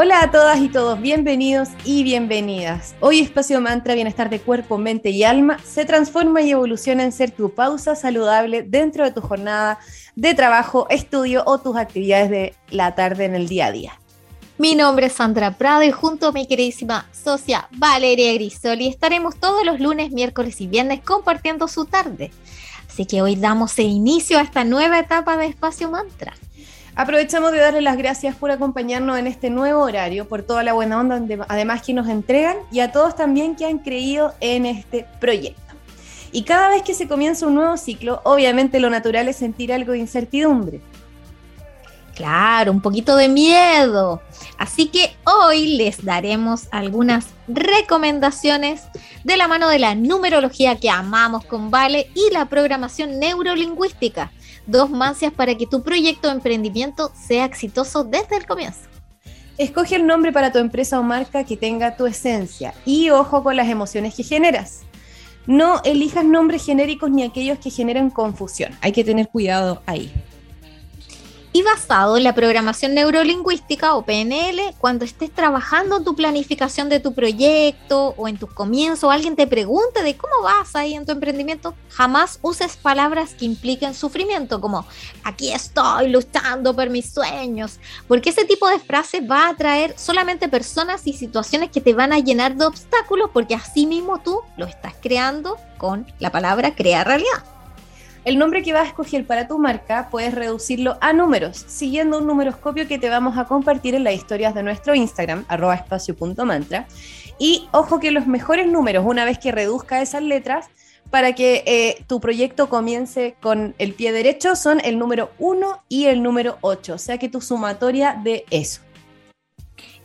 Hola a todas y todos, bienvenidos y bienvenidas. Hoy Espacio Mantra Bienestar de Cuerpo, Mente y Alma se transforma y evoluciona en ser tu pausa saludable dentro de tu jornada de trabajo, estudio o tus actividades de la tarde en el día a día. Mi nombre es Sandra Prado y junto a mi queridísima socia Valeria Grisoli estaremos todos los lunes, miércoles y viernes compartiendo su tarde. Así que hoy damos inicio a esta nueva etapa de Espacio Mantra. Aprovechamos de darle las gracias por acompañarnos en este nuevo horario, por toda la buena onda, además que nos entregan y a todos también que han creído en este proyecto. Y cada vez que se comienza un nuevo ciclo, obviamente lo natural es sentir algo de incertidumbre. Claro, un poquito de miedo. Así que hoy les daremos algunas recomendaciones de la mano de la numerología que amamos con Vale y la programación neurolingüística dos mancias para que tu proyecto de emprendimiento sea exitoso desde el comienzo. Escoge el nombre para tu empresa o marca que tenga tu esencia y ojo con las emociones que generas. No elijas nombres genéricos ni aquellos que generen confusión. Hay que tener cuidado ahí y basado en la programación neurolingüística o PNL, cuando estés trabajando en tu planificación de tu proyecto o en tus comienzos, alguien te pregunte de cómo vas ahí en tu emprendimiento, jamás uses palabras que impliquen sufrimiento, como aquí estoy luchando por mis sueños, porque ese tipo de frases va a atraer solamente personas y situaciones que te van a llenar de obstáculos, porque así mismo tú lo estás creando con la palabra crea realidad. El nombre que vas a escoger para tu marca puedes reducirlo a números, siguiendo un numeroscopio que te vamos a compartir en las historias de nuestro Instagram, arroba espacio.mantra. Y ojo que los mejores números, una vez que reduzca esas letras, para que eh, tu proyecto comience con el pie derecho, son el número 1 y el número 8, o sea que tu sumatoria de eso.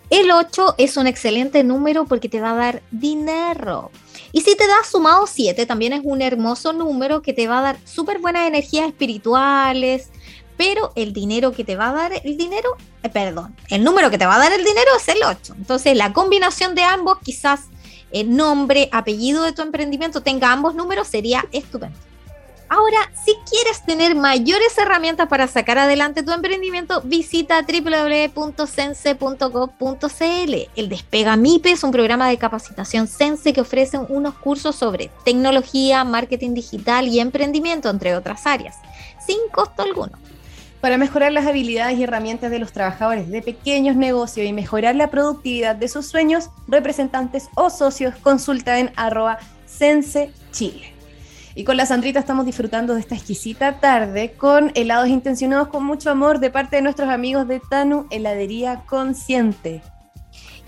El 8 es un excelente número porque te va a dar dinero. Y si te das sumado 7, también es un hermoso número que te va a dar súper buenas energías espirituales, pero el dinero que te va a dar el dinero, eh, perdón, el número que te va a dar el dinero es el 8. Entonces la combinación de ambos, quizás el nombre, apellido de tu emprendimiento tenga ambos números, sería estupendo. Ahora, si quieres tener mayores herramientas para sacar adelante tu emprendimiento, visita www.sense.gov.cl. El Despega MIPE es un programa de capacitación Sense que ofrece unos cursos sobre tecnología, marketing digital y emprendimiento, entre otras áreas, sin costo alguno. Para mejorar las habilidades y herramientas de los trabajadores de pequeños negocios y mejorar la productividad de sus sueños, representantes o socios, consulta en arroba Sense Chile. Y con la Sandrita estamos disfrutando de esta exquisita tarde con helados intencionados con mucho amor de parte de nuestros amigos de Tanu Heladería Consciente.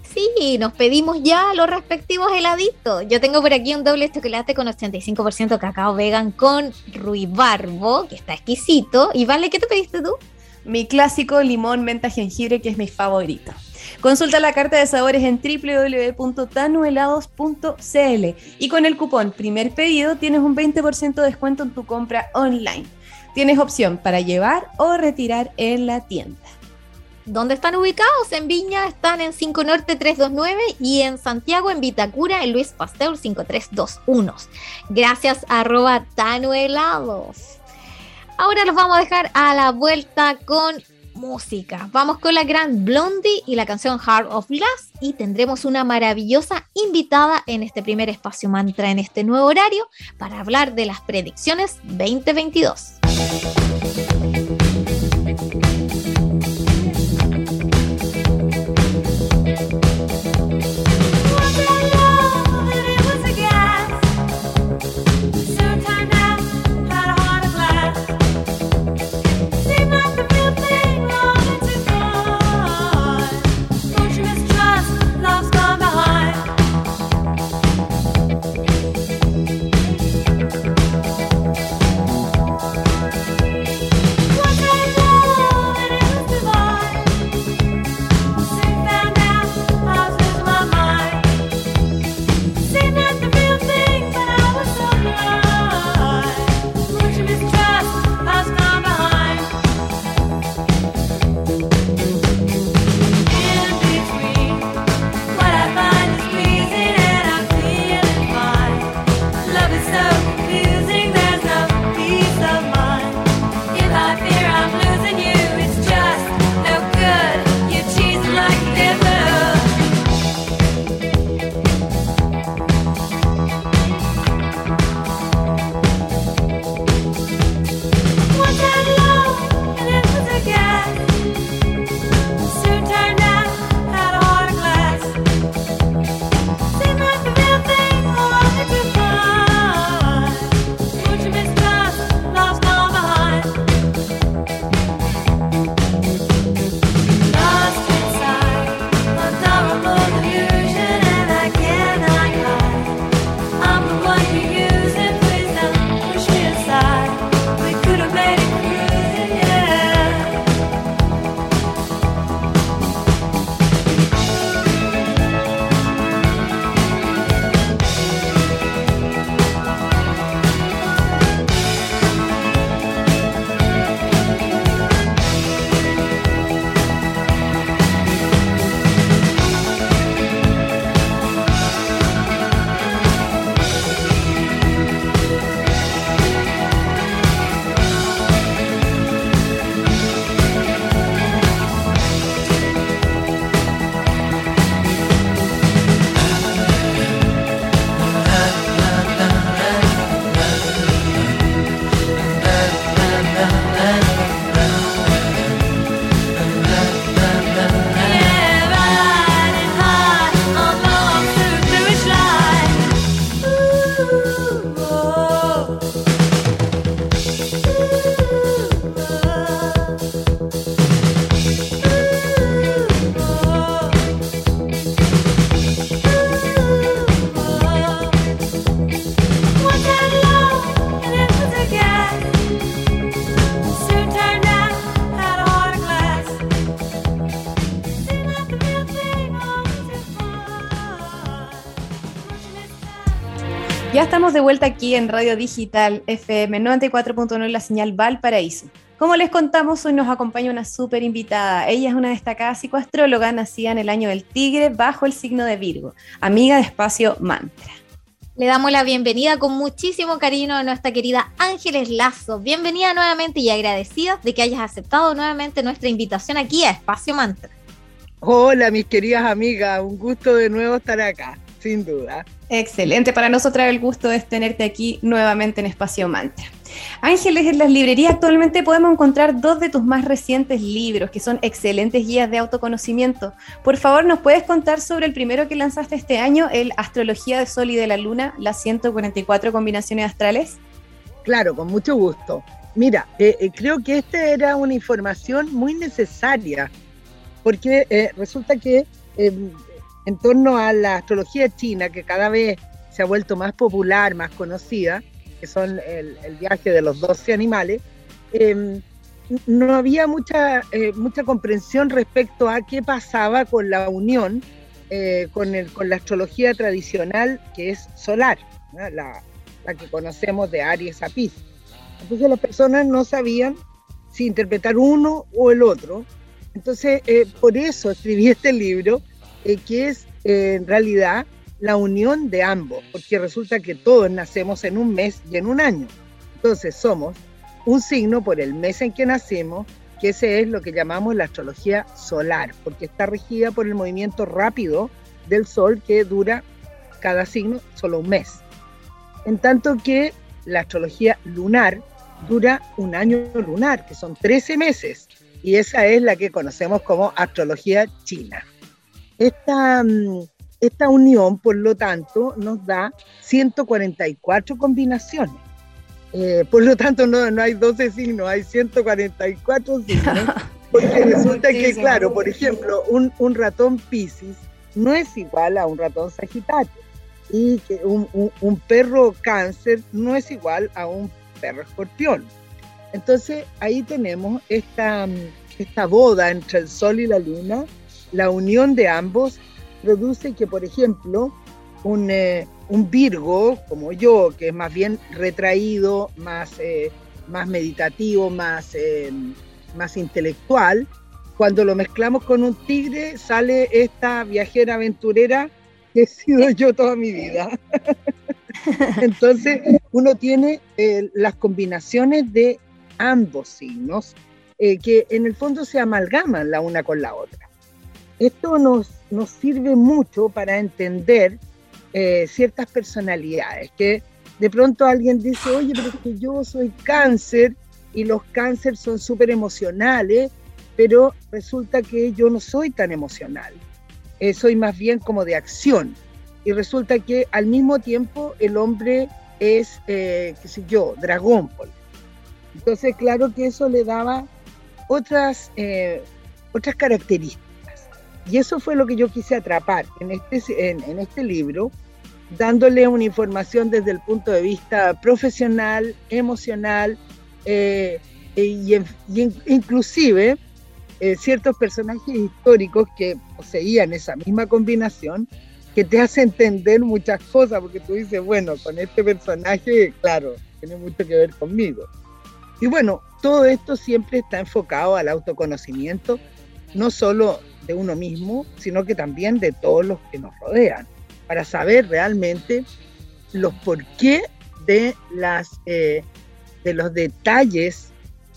Sí, nos pedimos ya los respectivos heladitos. Yo tengo por aquí un doble chocolate con 85% cacao vegan con ruibarbo, que está exquisito. Y vale, ¿qué te pediste tú? Mi clásico limón menta jengibre, que es mi favorito. Consulta la carta de sabores en www.tanuhelados.cl y con el cupón primer pedido tienes un 20% de descuento en tu compra online. Tienes opción para llevar o retirar en la tienda. ¿Dónde están ubicados? En Viña están en 5 Norte 329 y en Santiago en Vitacura en Luis Pasteur 5321. Gracias arroba Tanuhelados. Ahora los vamos a dejar a la vuelta con música. Vamos con la gran Blondie y la canción Heart of Glass y tendremos una maravillosa invitada en este primer espacio mantra en este nuevo horario para hablar de las predicciones 2022. De vuelta aquí en Radio Digital FM 94.9, la señal Valparaíso. Como les contamos, hoy nos acompaña una súper invitada. Ella es una destacada psicoastróloga nacida en el año del tigre bajo el signo de Virgo, amiga de Espacio Mantra. Le damos la bienvenida con muchísimo cariño a nuestra querida Ángeles Lazo. Bienvenida nuevamente y agradecida de que hayas aceptado nuevamente nuestra invitación aquí a Espacio Mantra. Hola, mis queridas amigas, un gusto de nuevo estar acá, sin duda. Excelente, para nosotras el gusto es tenerte aquí nuevamente en Espacio Mantra. Ángeles, en las librerías actualmente podemos encontrar dos de tus más recientes libros, que son excelentes guías de autoconocimiento. Por favor, ¿nos puedes contar sobre el primero que lanzaste este año, el Astrología de Sol y de la Luna, las 144 combinaciones astrales? Claro, con mucho gusto. Mira, eh, eh, creo que esta era una información muy necesaria, porque eh, resulta que em, en torno a la astrología china, que cada vez se ha vuelto más popular, más conocida, que son el, viaje de los 12 animales, em, no había mucha, eh, mucha comprensión respecto a qué pasaba con la unión eh, con, el, con la astrología tradicional que es solar, la, la, que conocemos de Aries a Pisces. Entonces las personas no sabían si interpretar uno o el otro. Entonces, eh, por eso escribí este libro, que es en realidad la unión de ambos, porque resulta que todos nacemos en un mes y en un año. Entonces somos un signo por el mes en que nacemos, que ese es lo que llamamos la astrología solar, porque está regida por el movimiento rápido del Sol que dura cada signo solo un mes. En tanto que la astrología lunar dura un año lunar, que son 13 meses, y esa es la que conocemos como astrología china. Esta, mm, esta unión, por lo tanto, nos da 144 combinaciones. Eh, por lo tanto, no, no hay 12 signos, hay 144 signos. Porque resulta que, claro, por ejemplo, un, un, ratón Pisces no es igual a un ratón Sagitario. Y que un, un, un perro cáncer no es igual a un perro escorpión. Entonces ahí tenemos esta, esta boda entre el sol y la luna, la unión de ambos produce que, por ejemplo, un, eh, un Virgo como yo, que es más bien retraído, más, eh, más meditativo, más, eh, más intelectual, cuando lo mezclamos con un tigre sale esta viajera aventurera que he sido yo toda mi vida. Entonces uno tiene las combinaciones de ambos signos que en el fondo se amalgaman la una con la otra. Esto nos, nos sirve mucho para entender eh, ciertas personalidades, que de pronto alguien dice, oye, pero es que yo soy cáncer y los cánceres son súper emocionales, pero resulta que yo no soy tan emocional, eh, soy más bien como de acción. Y resulta que al mismo tiempo el hombre es, eh, qué sé yo, dragón. Entonces, claro que eso le daba otras, otras características. Y eso fue lo que yo quise atrapar en este, en, este libro, dándole una información desde el punto de vista profesional, emocional, eh, y, inclusive eh, ciertos personajes históricos que poseían esa misma combinación, que te hace entender muchas cosas, porque tú dices, bueno, con este personaje, claro, tiene mucho que ver conmigo. Y bueno, todo esto siempre está enfocado al autoconocimiento, no solo de uno mismo, sino que también de todos los que nos rodean, para saber realmente los por qué de, las, eh, de los detalles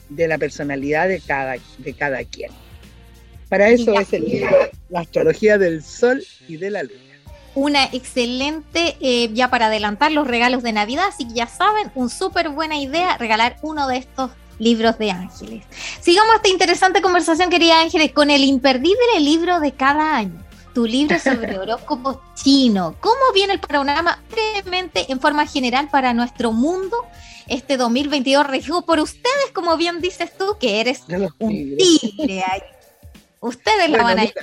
de la personalidad de cada, de cada quien. Para eso es el libro La astrología del sol y de la luna. Una excelente, eh, ya para adelantar los regalos de Navidad, así que ya saben, una súper buena idea regalar uno de estos libros de ángeles. Sigamos esta interesante conversación, querida Ángeles, con el imperdible libro de cada año. Tu libro sobre horóscopo chino. ¿Cómo viene el panorama brevemente, en forma general, para nuestro mundo? Este 2022 regido por ustedes, como bien dices tú, que eres un tigre. Ustedes lo van a ir.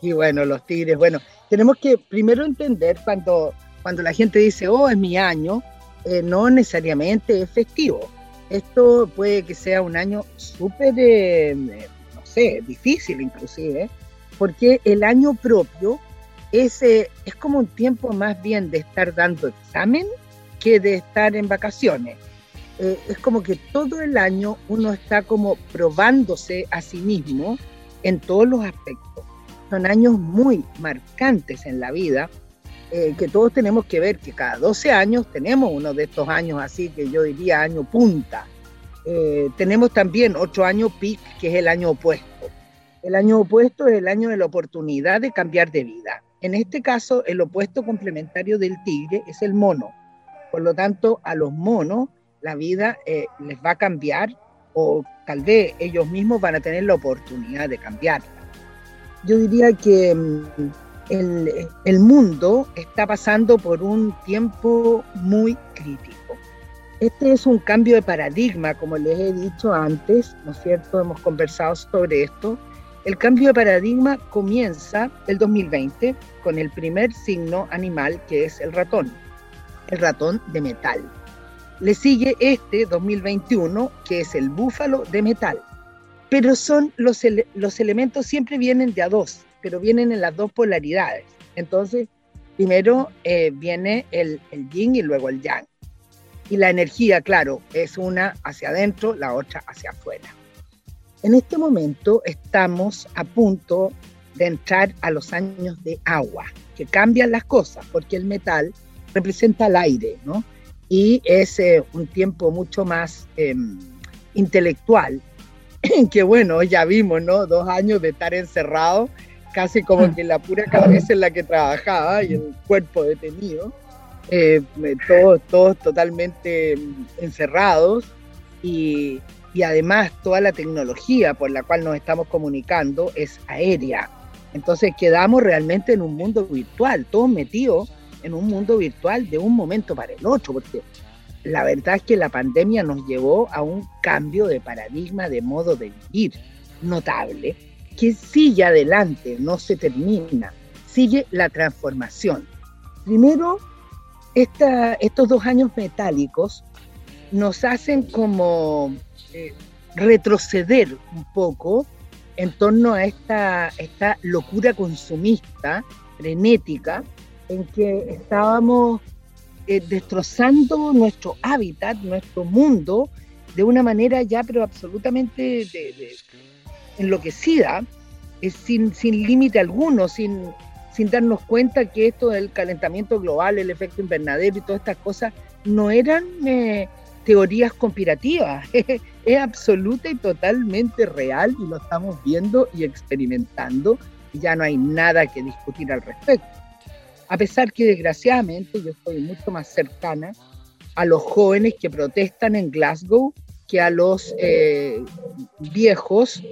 Y bueno, los tigres, bueno, tenemos que primero entender cuando, cuando la gente dice, oh, es mi año, eh, no necesariamente es festivo esto puede que sea un año súper, eh, no sé, difícil inclusive, porque el año propio es, eh, es como un tiempo más bien de estar dando examen que de estar en vacaciones. Eh, es como que todo el año uno está como probándose a sí mismo en todos los aspectos. Son años muy marcantes en la vida, eh, que todos tenemos que ver que cada 12 años tenemos uno de estos años así que yo diría año punta. Eh, tenemos también otro año peak, que es el año opuesto. El año opuesto es el año de la oportunidad de cambiar de vida. En este caso, el opuesto complementario del tigre es el mono. Por lo tanto, a los monos la vida eh, les va a cambiar o tal vez ellos mismos van a tener la oportunidad de cambiarla. Yo diría que mm, el, mundo está pasando por un tiempo muy crítico. Este es un cambio de paradigma, como les he dicho antes, ¿no es cierto? Hemos conversado sobre esto. El cambio de paradigma comienza el 2020 con el primer signo animal que es el ratón, el ratón de metal. Le sigue este 2021, que es el búfalo de metal. Pero son los, los elementos siempre vienen de a dos, pero vienen en las dos polaridades. Entonces, primero eh, viene el, el yin y luego el yang. Y la energía, claro, es una hacia adentro, la otra hacia afuera. En este momento estamos a punto de entrar a los años de agua, que cambian las cosas, porque el metal representa el aire, ¿no? y es eh, un tiempo mucho más em, intelectual, que bueno, ya vimos, ¿no? Dos años de estar encerrado, casi como que la pura cabeza en la que trabajaba y el cuerpo detenido, eh, todos, todos totalmente encerrados y, y además toda la tecnología por la cual nos estamos comunicando es aérea. Entonces quedamos realmente en un mundo virtual, todos metidos en un mundo virtual de un momento para el otro, porque la verdad es que la pandemia nos llevó a un cambio de paradigma, de modo de vivir notable, que sigue adelante, no se termina, sigue la transformación. Primero, estos dos años metálicos nos hacen como eh, retroceder un poco en torno a esta, esta locura consumista, frenética, en que estábamos eh, destrozando nuestro hábitat, nuestro mundo, de una manera ya pero absolutamente enloquecida, eh, sin, sin límite alguno, sin, sin darnos cuenta que esto del calentamiento global, el efecto invernadero y todas estas cosas no eran eh, teorías conspirativas, es absoluta y totalmente real y lo estamos viendo y experimentando y ya no hay nada que discutir al respecto. A pesar que desgraciadamente yo estoy mucho más cercana a los jóvenes que protestan en Glasgow que a los eh, viejos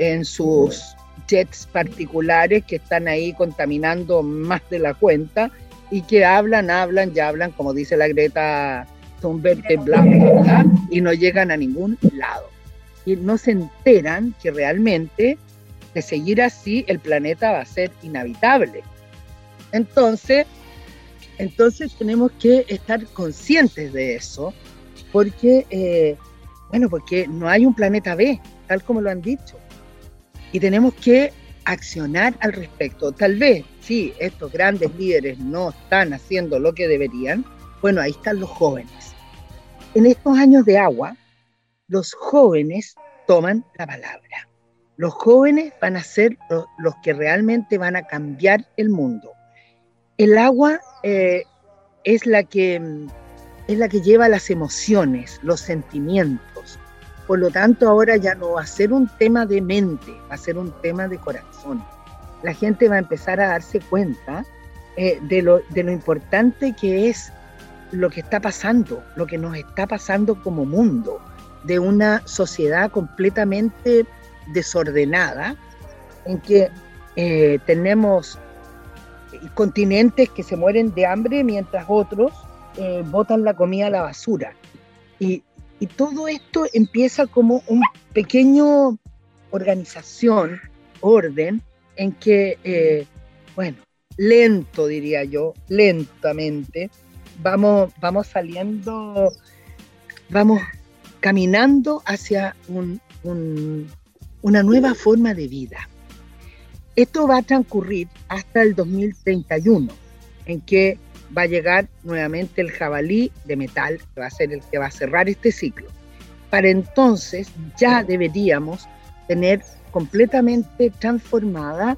en sus jets particulares que están ahí contaminando más de la cuenta y que hablan, hablan, ya hablan, como dice la Greta Thunberg, bla, bla, y no llegan a ningún lado. Y no se enteran que realmente de seguir así el planeta va a ser inhabitable entonces, entonces tenemos que estar conscientes de eso, porque, eh, bueno, porque no hay un planeta B, tal como lo han dicho. Y tenemos que accionar al respecto. Tal vez, si estos grandes líderes no están haciendo lo que deberían, bueno, ahí están los jóvenes. En estos años de agua, los jóvenes toman la palabra. Los jóvenes van a ser los que realmente van a cambiar el mundo. El agua eh, es, la que, es la que lleva las emociones, los sentimientos. Por lo tanto, ahora ya no va a ser un tema de mente, va a ser un tema de corazón. La gente va a empezar a darse cuenta eh, de, lo, importante que es lo que está pasando, lo que nos está pasando como mundo, de una sociedad completamente desordenada, en que eh, tenemos continentes que se mueren de hambre mientras otros eh, botan la comida a la basura. Y, y todo esto empieza como un pequeño organización, orden, en que, eh, bueno, lento diría yo, lentamente, vamos, vamos saliendo, vamos caminando hacia un, una nueva forma de vida. Esto va a transcurrir hasta el 2031, en que va a llegar nuevamente el jabalí de metal, que va a ser el que va a cerrar este ciclo. Para entonces ya deberíamos tener completamente transformada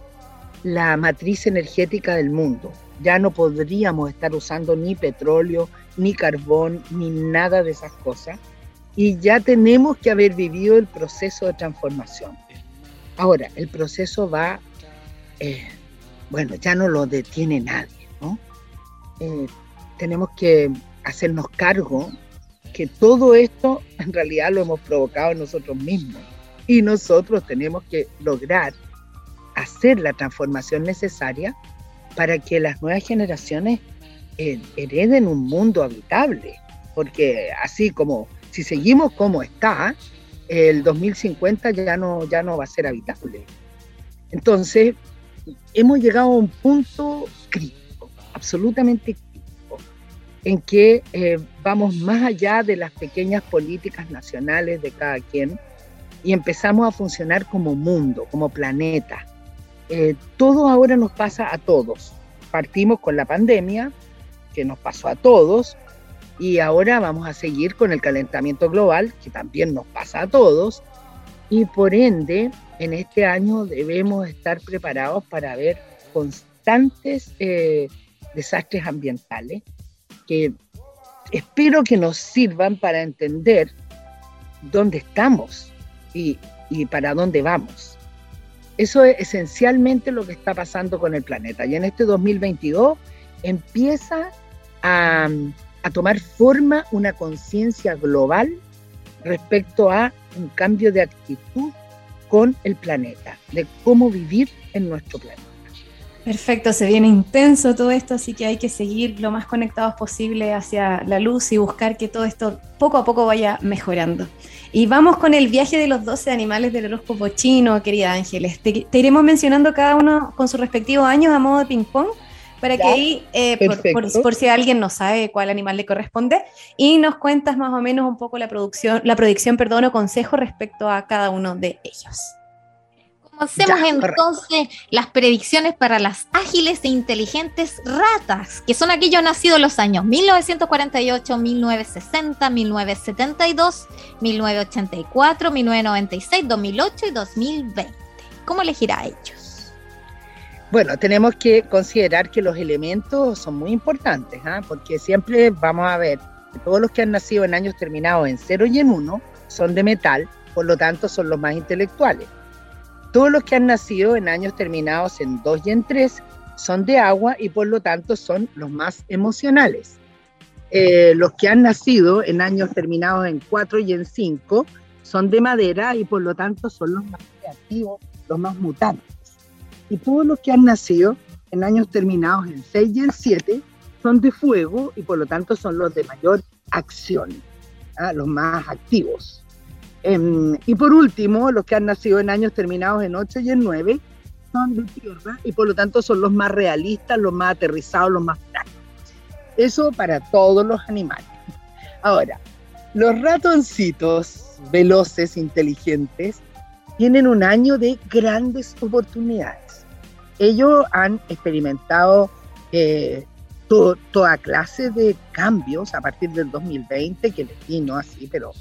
la matriz energética del mundo. Ya no podríamos estar usando ni petróleo, ni carbón, ni nada de esas cosas. Y ya tenemos que haber vivido el proceso de transformación. Ahora, el proceso va, eh, bueno, ya no lo detiene nadie, ¿no? Eh, tenemos que hacernos cargo que todo esto en realidad lo hemos provocado nosotros mismos. Y nosotros tenemos que lograr hacer la transformación necesaria para que las nuevas generaciones eh, hereden un mundo habitable, porque así como si seguimos como está, el 2050 ya no, ya no va a ser habitable. Entonces, hemos llegado a un punto crítico, absolutamente crítico, en que eh, vamos más allá de las pequeñas políticas nacionales de cada quien y empezamos a funcionar como mundo, como planeta. Eh, todo ahora nos pasa a todos. Partimos con la pandemia, que nos pasó a todos, y ahora vamos a seguir con el calentamiento global, que también nos pasa a todos, y por ende, en este año debemos estar preparados para ver constantes eh, desastres ambientales que espero que nos sirvan para entender dónde estamos y, y para dónde vamos. Eso es esencialmente lo que está pasando con el planeta. Y en este 2022 empieza a, a tomar forma una conciencia global respecto a un cambio de actitud con el planeta, de cómo vivir en nuestro planeta. Perfecto, se viene intenso todo esto, así que hay que seguir lo más conectados posible hacia la luz y buscar que todo esto poco a poco vaya mejorando. Y vamos con el viaje de los 12 animales del horóscopo chino, querida Ángeles. Te, iremos mencionando cada uno con sus respectivos años a modo de ping-pong para que ahí, eh, por, por, si alguien no sabe cuál animal le corresponde, y nos cuentas más o menos un poco la producción, la predicción, perdón, o consejo respecto a cada uno de ellos. Hacemos entonces las predicciones para las ágiles e inteligentes ratas, que son aquellos nacidos en los años 1948, 1960, 1972, 1984, 1996, 2008 y 2020. ¿Cómo elegirá a ellos? Bueno, tenemos que considerar que los elementos son muy importantes, ¿ah? porque siempre vamos a ver que todos los que han nacido en años terminados en 0 y en 1 son de metal, por lo tanto son los más intelectuales todos los que han nacido en años terminados en 2 y en 3 son de agua y por lo tanto son los más emocionales. Eh, los que han nacido en años terminados en 4 y en 5 son de madera y por lo tanto son los más creativos, los más mutantes. Y todos los que han nacido en años terminados en 6 y en 7 son de fuego y por lo tanto son los de mayor acción, ¿ah? los más activos. Em, y por último, los que han nacido en años terminados en 8 y en 9 son de tierra y por lo tanto son los más realistas, los más aterrizados, los más prácticos. Eso para todos los animales. Ahora, los ratoncitos veloces, inteligentes, tienen un año de grandes oportunidades. Ellos han experimentado eh, toda clase de cambios a partir del 2020, que les vino así, pero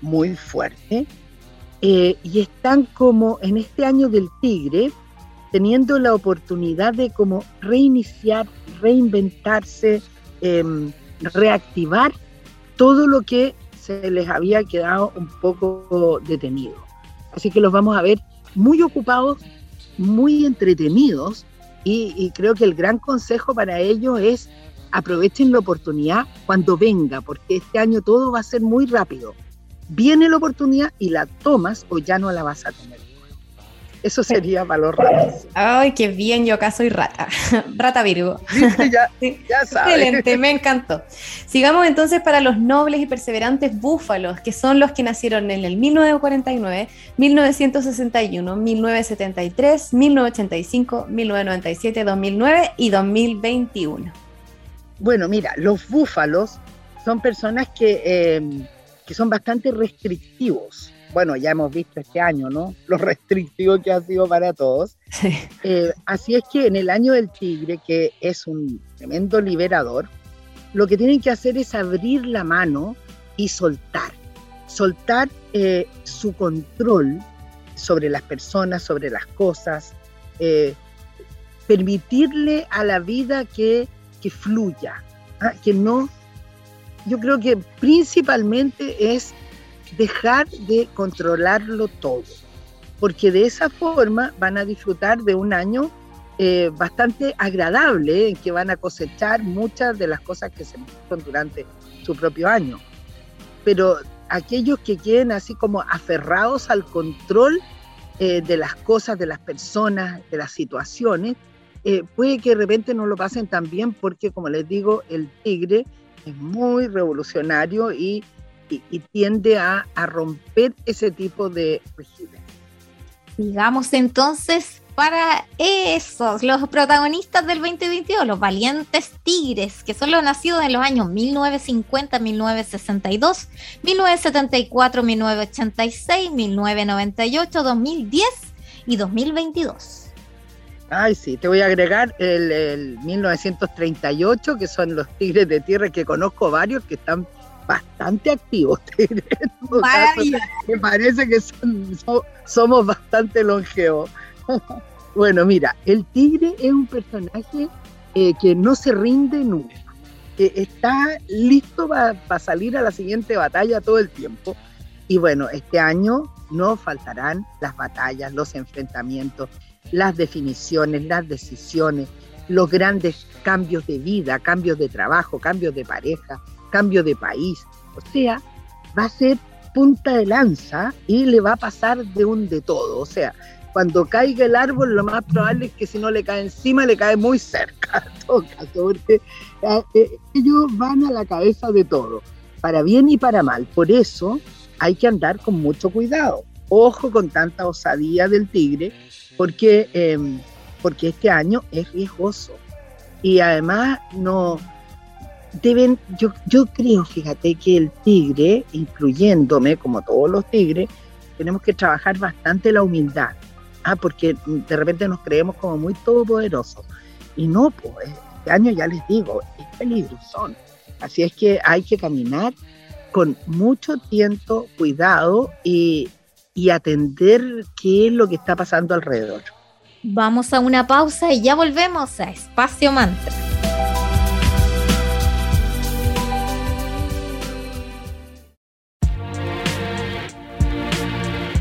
muy fuerte, eh, y están como en este año del tigre, teniendo la oportunidad de como reiniciar, reinventarse, em, reactivar todo lo que se les había quedado un poco detenido. Así que los vamos a ver muy ocupados, muy entretenidos y, y creo que el gran consejo para ellos es aprovechen la oportunidad cuando venga, porque este año todo va a ser muy rápido viene la oportunidad y la tomas o ya no la vas a tener. Eso sería valor ratas. Ay, qué bien, yo acá soy rata. rata Virgo. Ya, ya sabes. Excelente, me encantó. Sigamos entonces para los nobles y perseverantes búfalos, que son los que nacieron en el 1949, 1961, 1973, 1985, 1997, 2009 y 2021. Bueno, mira, los búfalos son personas que... Eh, que son bastante restrictivos. Bueno, ya hemos visto este año, ¿no? Lo restrictivo que ha sido para todos. Eh, así es que en el año del tigre, que es un tremendo liberador, lo que tienen que hacer es abrir la mano y soltar, soltar eh, su control sobre las personas, sobre las cosas, eh, permitirle a la vida que, fluya, ¿ah? que no, yo creo que principalmente es dejar de controlarlo todo, porque de esa forma van a disfrutar de un año eh, bastante agradable en que van a cosechar muchas de las cosas que se hicieron durante su propio año. Pero aquellos que queden así como aferrados al control eh, de las cosas, de las personas, de las situaciones, eh, puede que de repente no lo pasen tan bien porque, como les digo, el tigre es muy revolucionario y, tiende a, a, romper ese tipo de regímenes. Digamos entonces para esos, los protagonistas del 2022, los valientes tigres, que son los nacidos en los años 1950, 1962, 1974, 1986, 1998, 2010 y 2022. Ay, sí, te voy a agregar el, 1938, que son los tigres de tierra, que conozco varios que están bastante activos. me parece que somos bastante longevos. bueno, mira, el tigre es un personaje eh, que no se rinde nunca, que está listo para salir a la siguiente batalla todo el tiempo. Y bueno, este año no faltarán las batallas, los enfrentamientos, las definiciones, las decisiones, los grandes cambios de vida, cambios de trabajo, cambios de pareja, cambio de país. O sea, va a ser punta de lanza y le va a pasar de un de todo. O sea, cuando caiga el árbol, lo más probable es que si no le cae encima, le cae muy cerca, porque eh, eh, ellos van a la cabeza de todo, para bien y para mal. Por eso hay que andar con mucho cuidado. Ojo con tanta osadía del tigre, porque, em, porque este año es riesgoso. Y además no deben, yo, yo creo, fíjate, que el tigre, incluyéndome como todos los tigres, tenemos que trabajar bastante la humildad Ah, porque de repente nos creemos como muy todopoderosos. Y no, pues este año ya les digo, es peligroso. Así es que hay que caminar con mucho tiempo, cuidado y, y atender qué es lo que está pasando alrededor. Vamos a una pausa y ya volvemos a Espacio Mantra.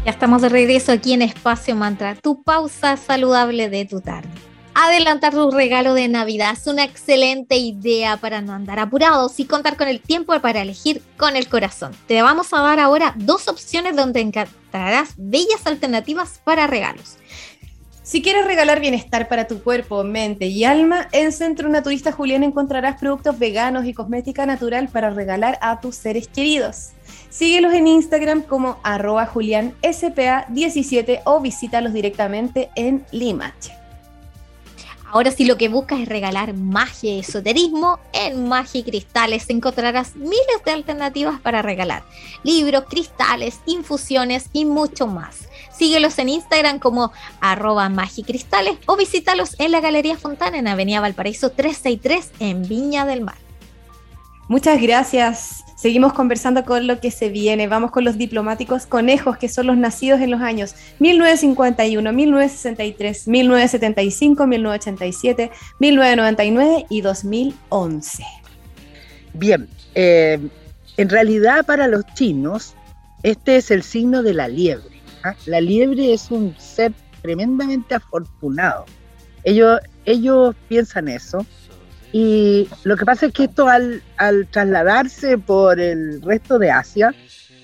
Ya estamos de regreso aquí en Espacio Mantra, tu pausa saludable de tu tarde. Adelantar tu regalo de Navidad es una excelente idea para no andar apurados y contar con el tiempo para elegir con el corazón. Te vamos a dar ahora dos opciones donde encontrarás bellas alternativas para regalos. Si quieres regalar bienestar para tu cuerpo, mente y alma, en Centro Naturista Julián encontrarás productos veganos y cosmética natural para regalar a tus seres queridos. Síguelos en Instagram como arroba julianspa17 o visítalos directamente en Limache. Ahora si lo que buscas es regalar magia y esoterismo, en Magia Cristales encontrarás miles de alternativas para regalar. Libros, cristales, infusiones y mucho más. Síguelos en Instagram como arroba magicristales o visítalos en la Galería Fontana en Avenida Valparaíso 363 en Viña del Mar. Muchas gracias. Seguimos conversando con lo que se viene. Vamos con los diplomáticos conejos, que son los nacidos en los años 1951, 1963, 1975, 1987, 1999 y 2011. Bien, eh, en realidad para los chinos, este es el signo de la liebre. ¿ah? La liebre es un ser tremendamente afortunado. Ellos, ellos piensan eso y lo que pasa es que esto al, trasladarse por el resto de Asia,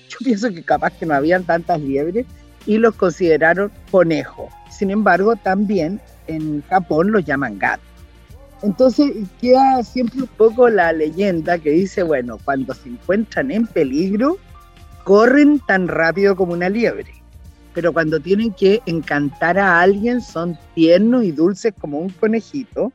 yo pienso que capaz que no habían tantas liebres y los consideraron conejos. Sin embargo, también en Japón los llaman gatos. Entonces queda siempre un poco la leyenda que dice, bueno, cuando se encuentran en peligro, corren tan rápido como una liebre. Pero cuando tienen que encantar a alguien, son tiernos y dulces como un conejito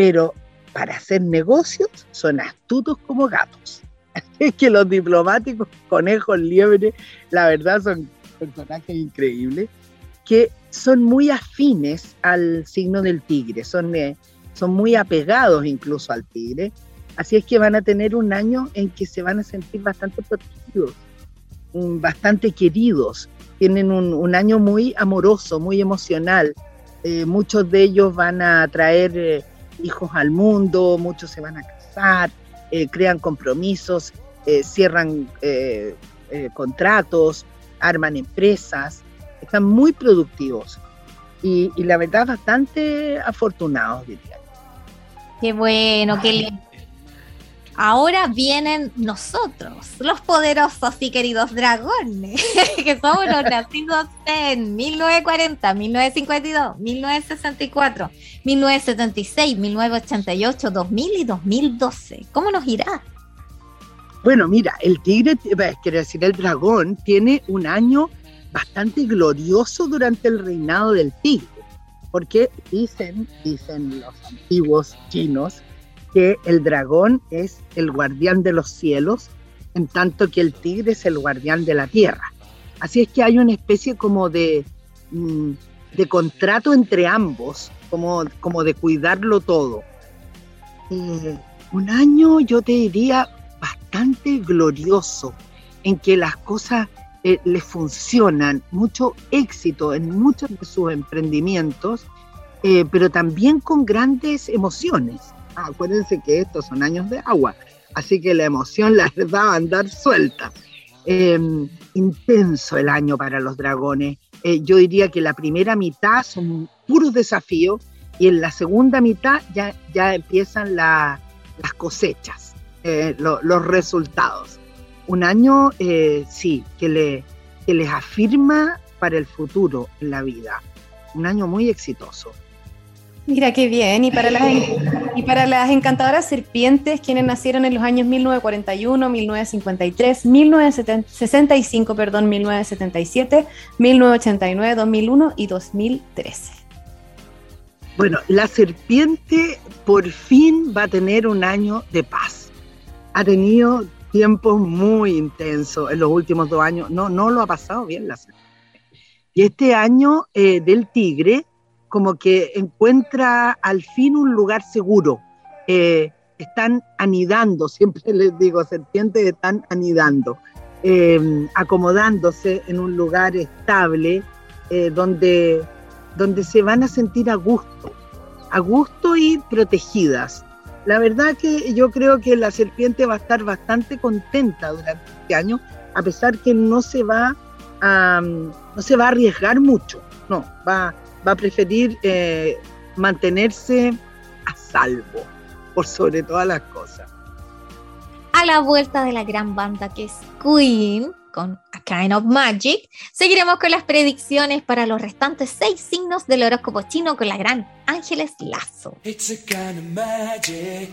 pero para hacer negocios son astutos como gatos. Es que los diplomáticos, conejos, liebre, la verdad son personajes increíbles que son muy afines al signo del tigre, son, eh, son muy apegados incluso al tigre Así es que van a tener un año en que se van a sentir bastante protegidos, bastante queridos. Tienen un, año muy amoroso, muy emocional. Eh, muchos de ellos van a traer eh, hijos al mundo, muchos se van a casar, eh, crean compromisos, cierran contratos, arman empresas, están muy productivos y, y la verdad bastante afortunados, diría. Qué bueno, qué lindo. Ahora vienen nosotros, los poderosos y queridos dragones, que somos los nacidos en 1940, 1952, 1964, 1976, 1988, 2000 y 2012. ¿Cómo nos irá? Bueno, mira, el tigre, quiere decir, el dragón tiene un año bastante glorioso durante el reinado del tigre, porque dicen, dicen los antiguos chinos, que el dragón es el guardián de los cielos, en tanto que el tigre es el guardián de la tierra. Así es que hay una especie como de, mm, de contrato entre ambos, como, como de cuidarlo todo. Un año, yo te diría, bastante glorioso, en que las cosas eh, le funcionan, mucho éxito en muchos de sus emprendimientos, eh, pero también con grandes emociones. Ah, acuérdense que estos son años de agua, así que la emoción la va a andar suelta. Em, intenso el año para los dragones. Eh, yo diría que la primera mitad son puros desafíos y en la segunda mitad ya, ya empiezan las cosechas, los resultados un año, eh, sí, que, le, que les afirma para el futuro en la vida. Un año muy exitoso. Mira qué bien. Y para, las, y para las encantadoras serpientes, quienes nacieron en los años 1941, 1953, 1965, perdón, 1977, 1989, 2001 y 2013. Bueno, la serpiente por fin va a tener un año de paz. Ha tenido tiempos muy intensos en los últimos dos años. No, no lo ha pasado bien la serpiente. Y este año eh, del tigre, como que encuentra al fin un lugar seguro. Eh, están anidando, siempre les digo, serpientes están anidando, em, acomodándose en un lugar estable eh, donde, donde se van a sentir a gusto, a gusto y protegidas. La verdad que yo creo que la serpiente va a estar bastante contenta durante este año, a pesar que no se va a, no se va a arriesgar mucho, no, va, va a preferir eh, mantenerse a salvo, por sobre todas las cosas. A la vuelta de la gran banda que es Queen, con A Kind of Magic, seguiremos con las predicciones para los restantes seis signos del horóscopo chino con la gran Ángeles Lazo. It's a kind of magic.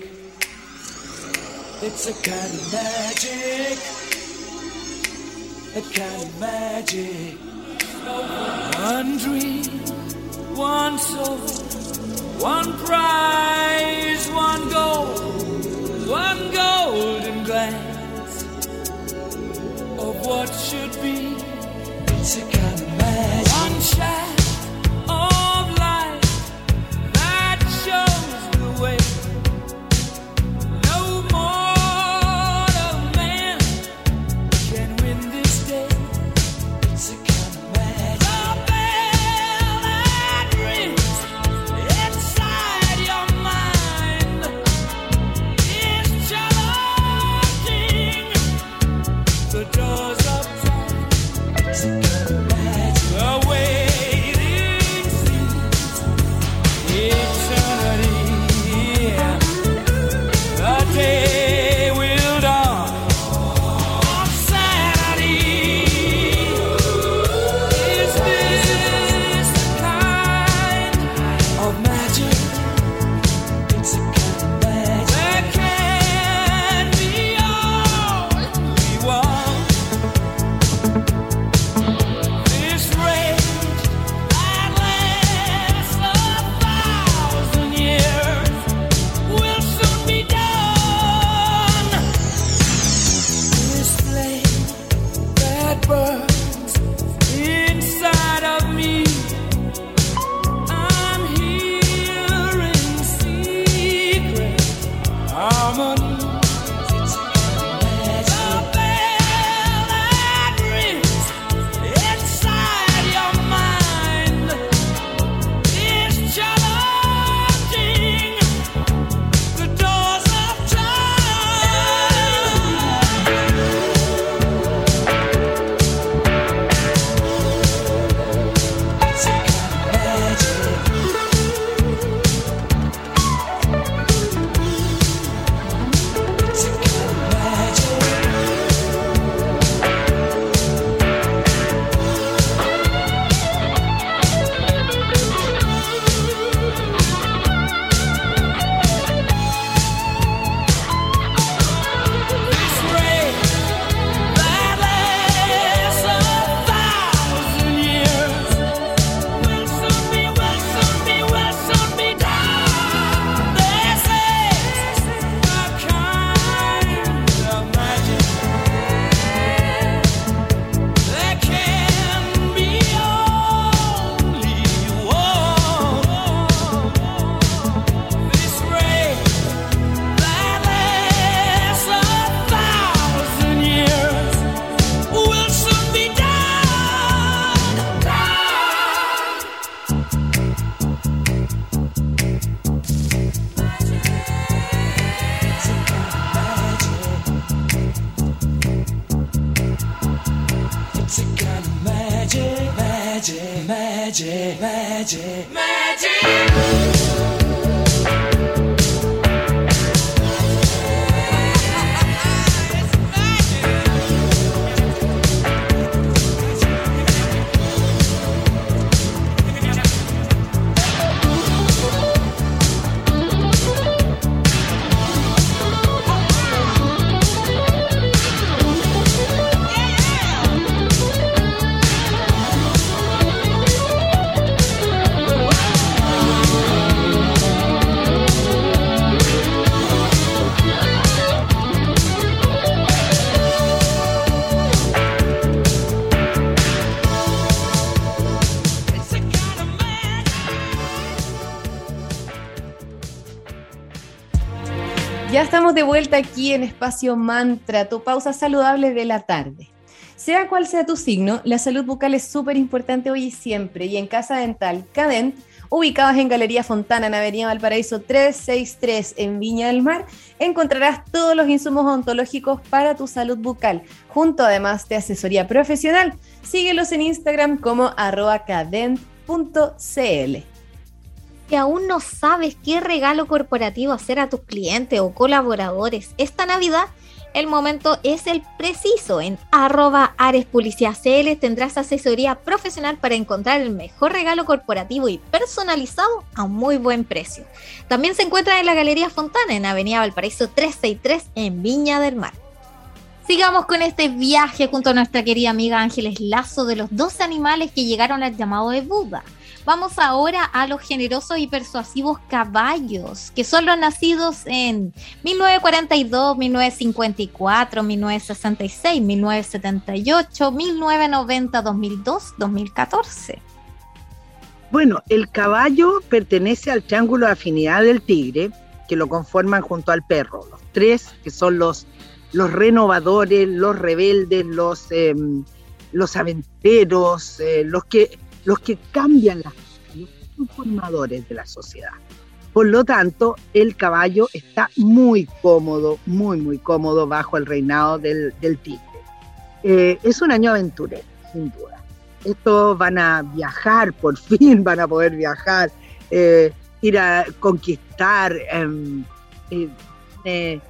It's a kind of magic. A kind of magic. One dream, one soul, one prize, one goal, one golden glance. of what should be. It's a kind of magic. One shot. De vuelta aquí en Espacio Mantra, tu pausa saludable de la tarde. Sea cual sea tu signo, la salud bucal es súper importante hoy y siempre. Y en Casa Dental Cadent, ubicados en Galería Fontana, en Avenida Valparaíso 363, en Viña del Mar, encontrarás todos los insumos odontológicos para tu salud bucal, junto además de asesoría profesional. Síguelos en Instagram como cadent.cl. Si aún no sabes qué regalo corporativo hacer a tus clientes o colaboradores esta Navidad, el momento es el preciso. En arroba Ares CL tendrás asesoría profesional para encontrar el mejor regalo corporativo y personalizado a un muy buen precio. También se encuentra en la Galería Fontana, en Avenida Valparaíso 363, en Viña del Mar. Sigamos con este viaje junto a nuestra querida amiga Ángeles Lazo de los dos animales que llegaron al llamado de Buda. Vamos ahora a los generosos y persuasivos caballos, que son los nacidos en 1942, 1954, 1966, 1978, 1990, 2002, 2014. Bueno, el caballo pertenece al triángulo de afinidad del tigre, que lo conforman junto al perro. Los tres, que son los, los renovadores, los rebeldes, los, em, los aventeros, eh, los que los que cambian las cosas, los formadores de la sociedad. Por lo tanto, el caballo está muy cómodo, muy, muy cómodo bajo el reinado del, tigre. Eh, es un año aventurero, sin duda. Estos van a viajar, por fin van a poder viajar, eh, ir a conquistar. Em, eh,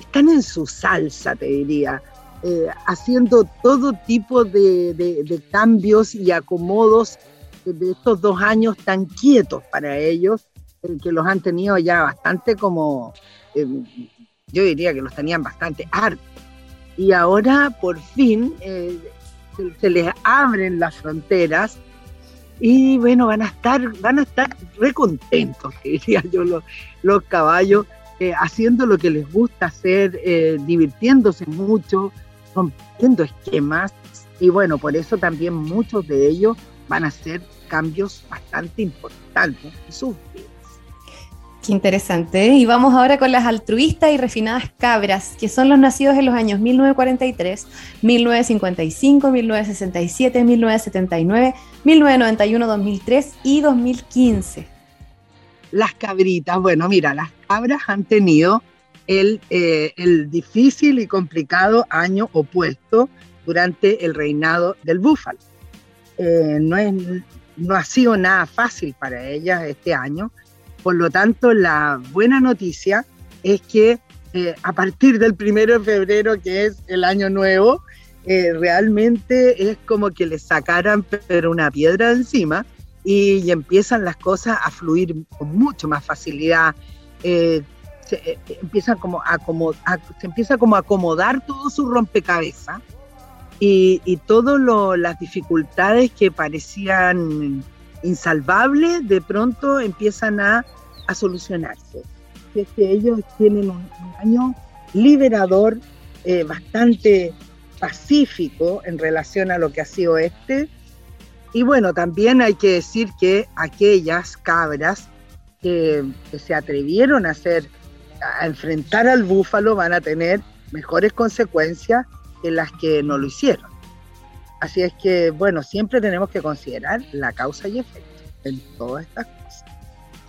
están en su salsa, te diría. Eh, haciendo todo tipo de, cambios y acomodos de estos dos años tan quietos para ellos, eh, que los han tenido ya bastante como, eh, yo diría que los tenían bastante hartos. Y ahora por fin se, les abren las fronteras y bueno, van a estar, van a estar recontentos, diría yo, los, los caballos, haciendo lo que les gusta hacer, divirtiéndose mucho, rompiendo esquemas y bueno, por eso también muchos de ellos van a hacer cambios bastante importantes en sus vidas. Qué interesante. Y vamos ahora con las altruistas y refinadas cabras, que son los nacidos en los años 1943, 1955, 1967, 1979, 1991, 2003 y 2015. Las cabritas, bueno, mira, las cabras han tenido eh, el, difícil y complicado año opuesto durante el reinado del búfalo. Eh, no, es, no ha sido nada fácil para ellas este año, por lo tanto la buena noticia es que eh, a partir del primero de febrero, que es el año nuevo, realmente es como que le sacaran pero una piedra encima y, empiezan las cosas a fluir con mucho más facilidad se, eh, empieza como a, se empieza como a acomodar todo su rompecabezas y, y todas las dificultades que parecían insalvables de pronto empiezan a, a solucionarse. Es que ellos tienen un, año liberador eh, bastante pacífico en relación a lo que ha sido este. Y bueno, también hay que decir que aquellas cabras que, que se atrevieron a hacer a enfrentar al búfalo van a tener mejores consecuencias que las que no lo hicieron. Así es que, bueno, siempre tenemos que considerar la causa y efecto en todas estas cosas.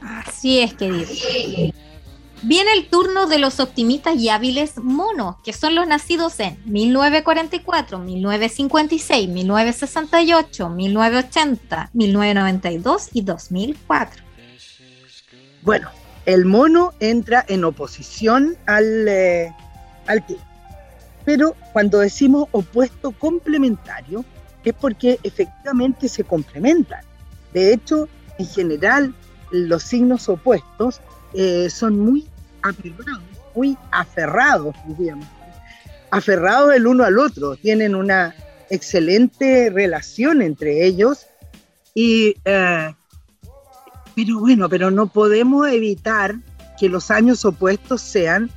Así es, querido. Viene el turno de los optimistas y hábiles monos, que son los nacidos en 1944, 1956, 1968, 1980, 1992 y 2004. Bueno, el mono entra en oposición al, eh, al. Pero cuando decimos opuesto complementario, es porque efectivamente se complementan. De hecho, en general, los signos opuestos eh, son muy aferrados, muy aferrados, diríamos, aferrados el uno al otro, tienen una excelente relación entre ellos y eh, pero bueno, pero no podemos evitar que los años opuestos sean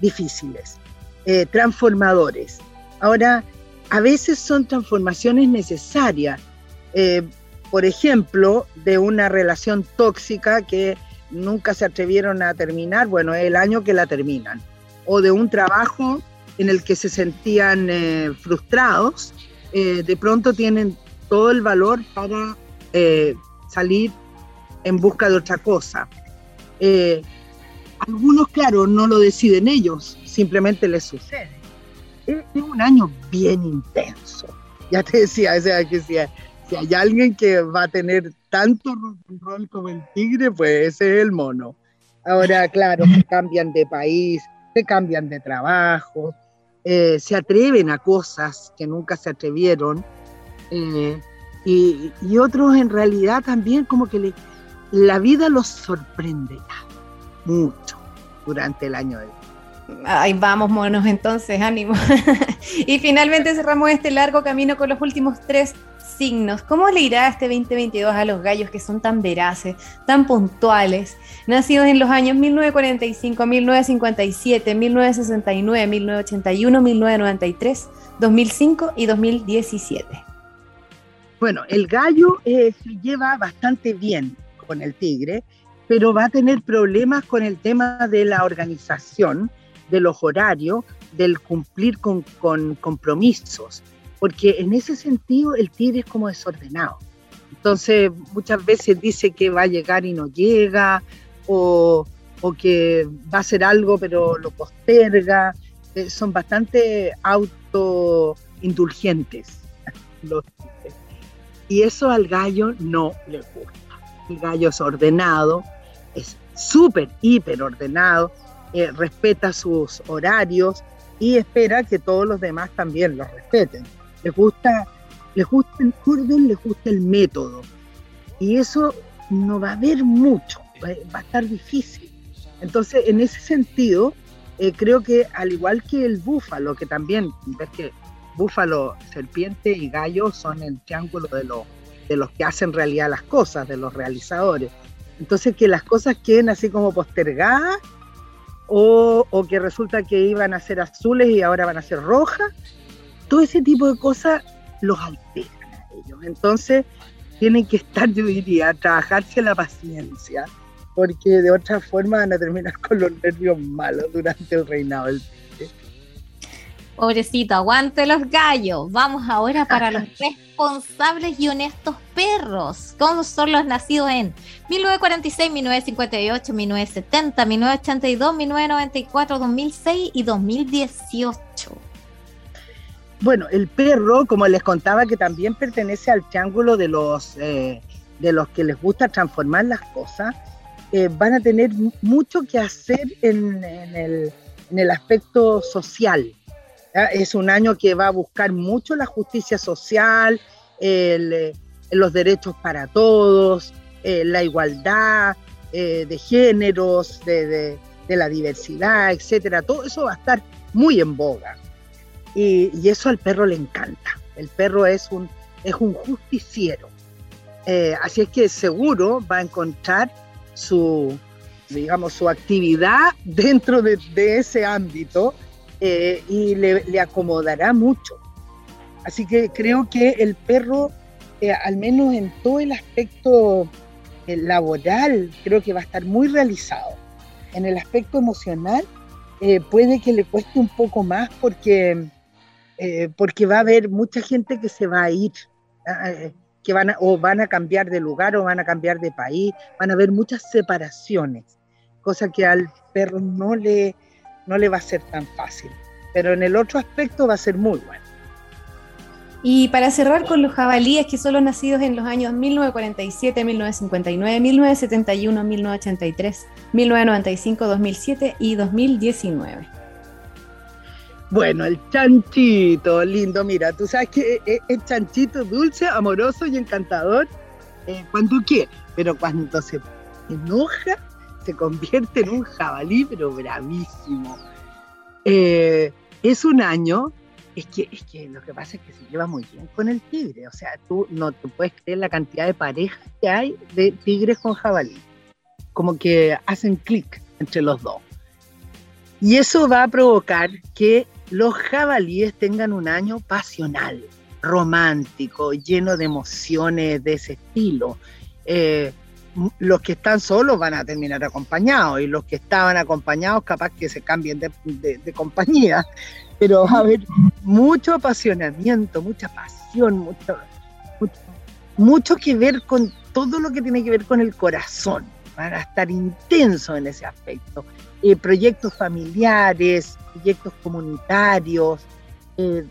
difíciles, eh, transformadores. Ahora, a veces son transformaciones necesarias. por ejemplo, de una relación tóxica que nunca se atrevieron a terminar, bueno, es el año que la terminan. O de un trabajo en el que se sentían eh, frustrados, eh, de pronto tienen todo el valor para eh, salir en busca de otra cosa. algunos, claro, no lo deciden ellos, simplemente les sucede. Es, un año bien intenso. Ya te decía, o sea, que si, si hay alguien que va a tener tanto rol como el tigre, pues ese es el mono. Ahora, claro, se cambian de país, se cambian de trabajo, eh, se atreven a cosas que nunca se atrevieron. Eh, y, otros en realidad también como que la vida los sorprenderá mucho durante el año de Ahí vamos, monos, entonces, ánimo. y finalmente cerramos este largo camino con los últimos tres signos. ¿Cómo le irá este 2022 a los gallos que son tan veraces, tan puntuales, nacidos en los años 1945, 1957, 1969, 1981, 1993, 2005 y 2017? Bueno, el gallo eh, se lleva bastante bien con el tigre, pero va a tener problemas con el tema de la organización, de los horarios, del cumplir con, con compromisos porque en ese sentido el tigre es como desordenado. Entonces muchas veces dice que va a llegar y no llega, o, que va a hacer algo pero lo posterga. Eh, son bastante autoindulgentes Y eso al gallo no le gusta. El gallo es ordenado, es súper, hiper ordenado, eh, respeta sus horarios y espera que todos los demás también los respeten les gusta, les gusta el orden, les gusta el método. Y eso no va a haber mucho, va, a estar difícil. Entonces, en ese sentido, eh, creo que al igual que el búfalo, que también, ves que búfalo, serpiente y gallo son el triángulo de, de los que hacen realidad las cosas, de los realizadores. Entonces, que las cosas queden así como postergadas o, o, que resulta que iban a ser azules y ahora van a ser rojas, todo ese tipo de cosas los alteran a ellos. Entonces, tienen que estar, yo diría, trabajarse la paciencia, porque de otra forma van a terminar con los nervios malos durante el reinado del Pobrecito, aguante los gallos. Vamos ahora para los responsables y honestos perros. ¿Cómo son los nacidos en 1946, 1958, 1970, 1982, 1994, 2006 y 2018? Bueno, el perro, como les contaba, que también pertenece al triángulo de los, eh, de los que les gusta transformar las cosas, eh, van a tener mucho que hacer en, el, aspecto social. Es un año que va a buscar mucho la justicia social, eh, los derechos para todos, la igualdad de géneros, de, la diversidad, etcétera. Todo eso va a estar muy en boga. Y, eso al perro le encanta. El perro es un, es un justiciero. Eh, así es que seguro va a encontrar su, digamos, su actividad dentro de, ese ámbito eh, y le, acomodará mucho. Así que creo que el perro, eh, al menos en todo el aspecto laboral, creo que va a estar muy realizado. En el aspecto emocional, puede que le cueste un poco más porque eh, porque va a haber mucha gente que se va a ir, ah, eh, que van a, o van a cambiar de lugar o van a cambiar de país, van a haber muchas separaciones. cosa que al perro no le, no le va a ser tan fácil. Pero en el otro aspecto va a ser muy bueno. Y para cerrar con los jabalíes que son los nacidos en los años 1947, 1959, 1971, 1983, 1995, 2007 y 2019. Bueno, el chanchito, lindo, mira, tú sabes que es chanchito dulce, amoroso y encantador eh, cuando quiere, pero cuando se enoja se convierte en un jabalí, pero bravísimo. Eh, es un año es que, es que lo que pasa es que se lleva muy bien con el tigre. O sea, tú no te puedes creer la cantidad de parejas que hay de tigres con jabalí. Como que hacen clic entre los dos. Y eso va a provocar que los jabalíes tengan un año pasional, romántico, lleno de emociones de ese estilo. Eh, los que están solos van a terminar acompañados y los que estaban acompañados capaz que se cambien de, compañía, pero va a haber mucho apasionamiento, mucha pasión, mucho, mucho, que ver con todo lo que tiene que ver con el corazón, van a estar intensos en ese aspecto. Eh, proyectos familiares, proyectos comunitarios, eh,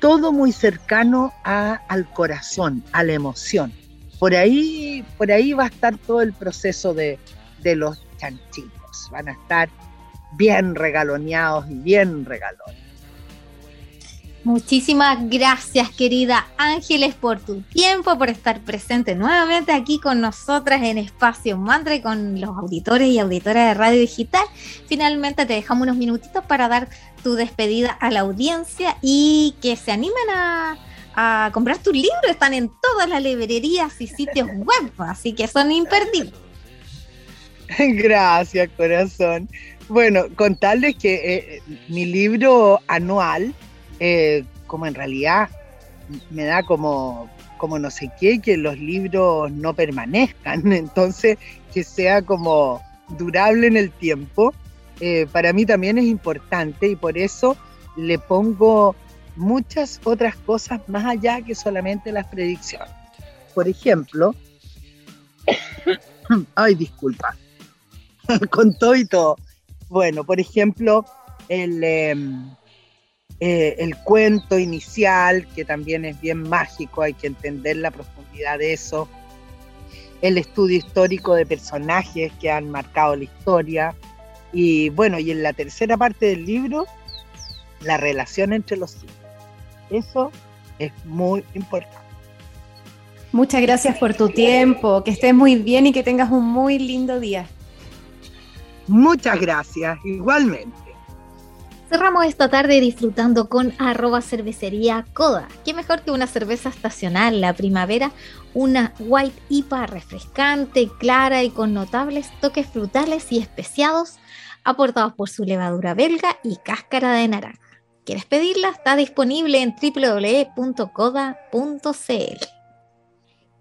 todo muy cercano al corazón, a la emoción por ahí, por ahí va a estar todo el proceso de, los chanchitos. Van a estar bien regaloneados y bien regalones. Muchísimas gracias, querida Ángeles, por tu tiempo, por estar presente nuevamente aquí con nosotras en Espacio Mantra y con los auditores y auditoras de Radio Digital. Finalmente te dejamos unos minutitos para dar tu despedida a la audiencia y que se animen a, a comprar tus libros, están en todas las librerías y sitios web, así que son imperdibles. Gracias, corazón. Bueno, contarles que eh, mi libro anual, eh, como en realidad me da como, como no sé qué, que los libros no permanezcan, entonces que sea como durable en el tiempo, eh, para mí también es importante y por eso le pongo muchas otras cosas más allá que solamente las predicciones. Por ejemplo, ay, disculpa, con todo y todo. Bueno, por ejemplo, el, em, eh, el cuento inicial, que también es bien mágico, hay que entender la profundidad de eso. El estudio histórico de personajes que han marcado la historia. Y bueno, y en la tercera parte del libro, la relación entre los hijos. Eso es muy importante. Muchas gracias por tu tiempo, que estés muy bien y que tengas un muy lindo día. Muchas gracias, igualmente. Cerramos esta tarde disfrutando con arroba cervecería Coda. Qué mejor que una cerveza estacional, la primavera, una White IPA refrescante, clara y con notables toques frutales y especiados aportados por su levadura belga y cáscara de naranja quieres pedirla, está disponible en www.coda.cl.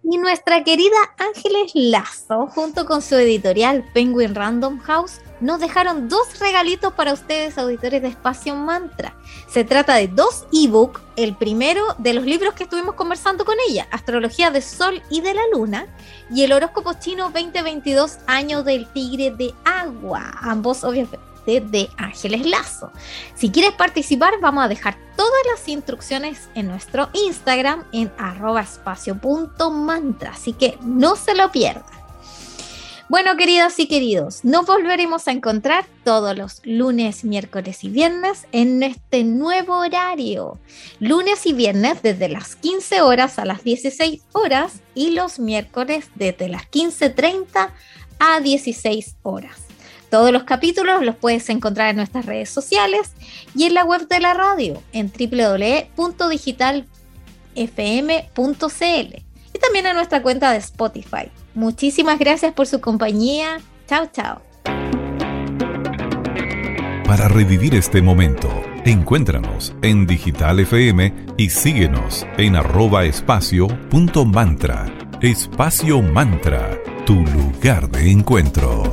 Y nuestra querida Ángeles Lazo, junto con su editorial Penguin Random House, nos dejaron dos regalitos para ustedes, auditores de Espacio Mantra. Se trata de dos ebooks. El primero de los libros que estuvimos conversando con ella, Astrología de Sol y de la Luna, y el horóscopo chino 2022, Año del Tigre de Agua. Ambos, obviamente de Ángeles Lazo. Si quieres participar, vamos a dejar todas las instrucciones en nuestro Instagram en arroba espacio.mantra, así que no se lo pierdan. Bueno, queridas y queridos, nos volveremos a encontrar todos los lunes, miércoles y viernes en este nuevo horario. Lunes y viernes desde las 15 horas a las 16 horas y los miércoles desde las 15.30 a 16 horas. Todos los capítulos los puedes encontrar en nuestras redes sociales y en la web de la radio en www.digitalfm.cl y también en nuestra cuenta de Spotify. Muchísimas gracias por su compañía. Chao, chao. Para revivir este momento, encuéntranos en Digital FM y síguenos en arroba espacio Espacio Mantra, tu lugar de encuentro.